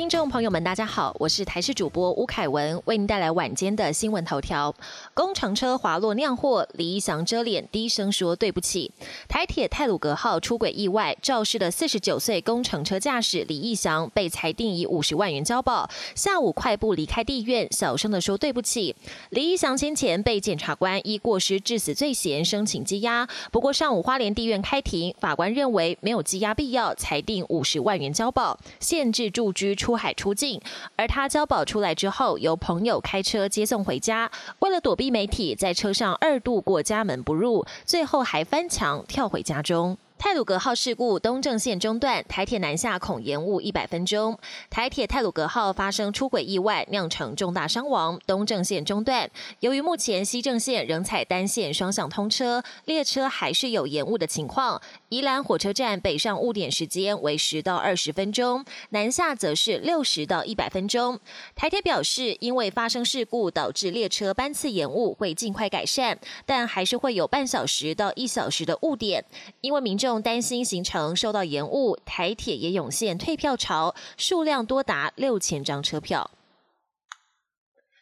听众朋友们，大家好，我是台视主播吴凯文，为您带来晚间的新闻头条。工程车滑落酿祸，李义祥遮脸低声说对不起。台铁泰鲁格号出轨意外，肇事的四十九岁工程车驾驶李义祥被裁定以五十万元交保。下午快步离开地院，小声的说对不起。李义祥先前被检察官依过失致死罪嫌申请羁押，不过上午花莲地院开庭，法官认为没有羁押必要，裁定五十万元交保，限制住居出。出海出境，而他交保出来之后，由朋友开车接送回家。为了躲避媒体，在车上二度过家门不入，最后还翻墙跳回家中。泰鲁格号事故东正线中断，台铁南下恐延误一百分钟。台铁泰鲁格号发生出轨意外，酿成重大伤亡，东正线中断。由于目前西正线仍采单线双向通车，列车还是有延误的情况。宜兰火车站北上误点时间为十到二十分钟，南下则是六十到一百分钟。台铁表示，因为发生事故导致列车班次延误，会尽快改善，但还是会有半小时到一小时的误点，因为民众。担心行程受到延误，台铁也涌现退票潮，数量多达六千张车票。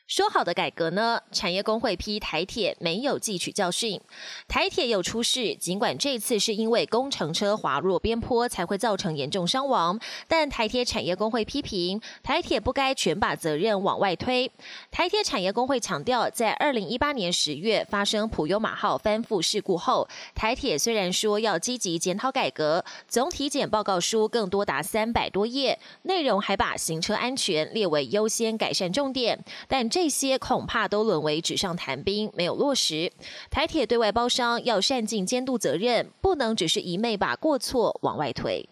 说好的改革呢？产业工会批台铁没有汲取教训，台铁有出事。尽管这次是因为工程车滑落边坡才会造成严重伤亡，但台铁产业工会批评台铁不该全把责任往外推。台铁产业工会强调，在二零一八年十月发生普悠马号翻覆事故后，台铁虽然说要积极检讨改革，总体检报告书更多达三百多页，内容还把行车安全列为优先改善重点，但这这些恐怕都沦为纸上谈兵，没有落实。台铁对外包商要善尽监督责任，不能只是一昧把过错往外推。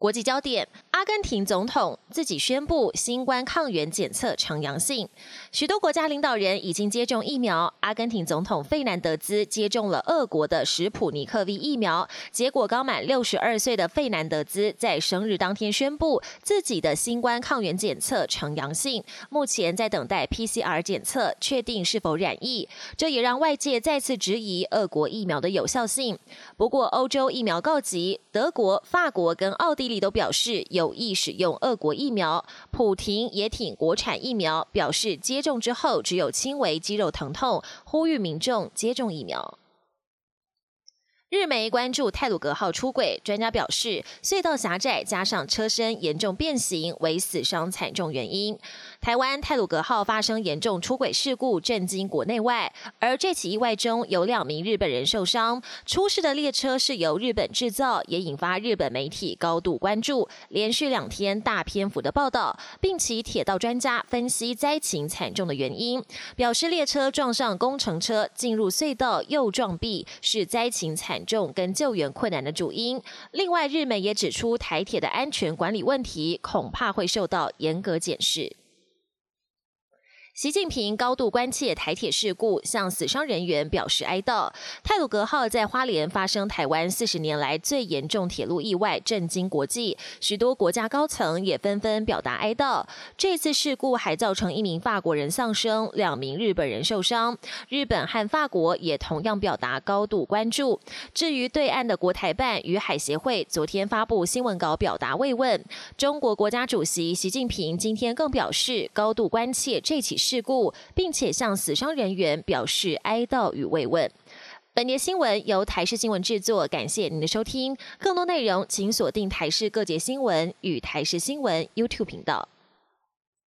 国际焦点：阿根廷总统自己宣布新冠抗原检测呈阳性。许多国家领导人已经接种疫苗。阿根廷总统费南德兹接种了俄国的史普尼克 V 疫苗，结果刚满六十二岁的费南德兹在生日当天宣布自己的新冠抗原检测呈阳性，目前在等待 PCR 检测，确定是否染疫。这也让外界再次质疑俄国疫苗的有效性。不过，欧洲疫苗告急，德国、法国跟奥地。都表示有意使用俄国疫苗，普廷也挺国产疫苗，表示接种之后只有轻微肌肉疼痛，呼吁民众接种疫苗。日媒关注泰鲁格号出轨，专家表示隧道狭窄加上车身严重变形为死伤惨重原因。台湾泰鲁格号发生严重出轨事故，震惊国内外。而这起意外中有两名日本人受伤，出事的列车是由日本制造，也引发日本媒体高度关注，连续两天大篇幅的报道，并且铁道专家分析灾情惨重的原因，表示列车撞上工程车进入隧道又撞壁，是灾情惨。重跟救援困难的主因。另外，日媒也指出，台铁的安全管理问题恐怕会受到严格检视。习近平高度关切台铁事故，向死伤人员表示哀悼。泰鲁格号在花莲发生台湾四十年来最严重铁路意外，震惊国际，许多国家高层也纷纷表达哀悼。这次事故还造成一名法国人丧生，两名日本人受伤。日本和法国也同样表达高度关注。至于对岸的国台办与海协会，昨天发布新闻稿表达慰问。中国国家主席习近平今天更表示高度关切这起。事故，并且向死伤人员表示哀悼与慰问。本节新闻由台视新闻制作，感谢您的收听。更多内容请锁定台视各节新闻与台视新闻 YouTube 频道。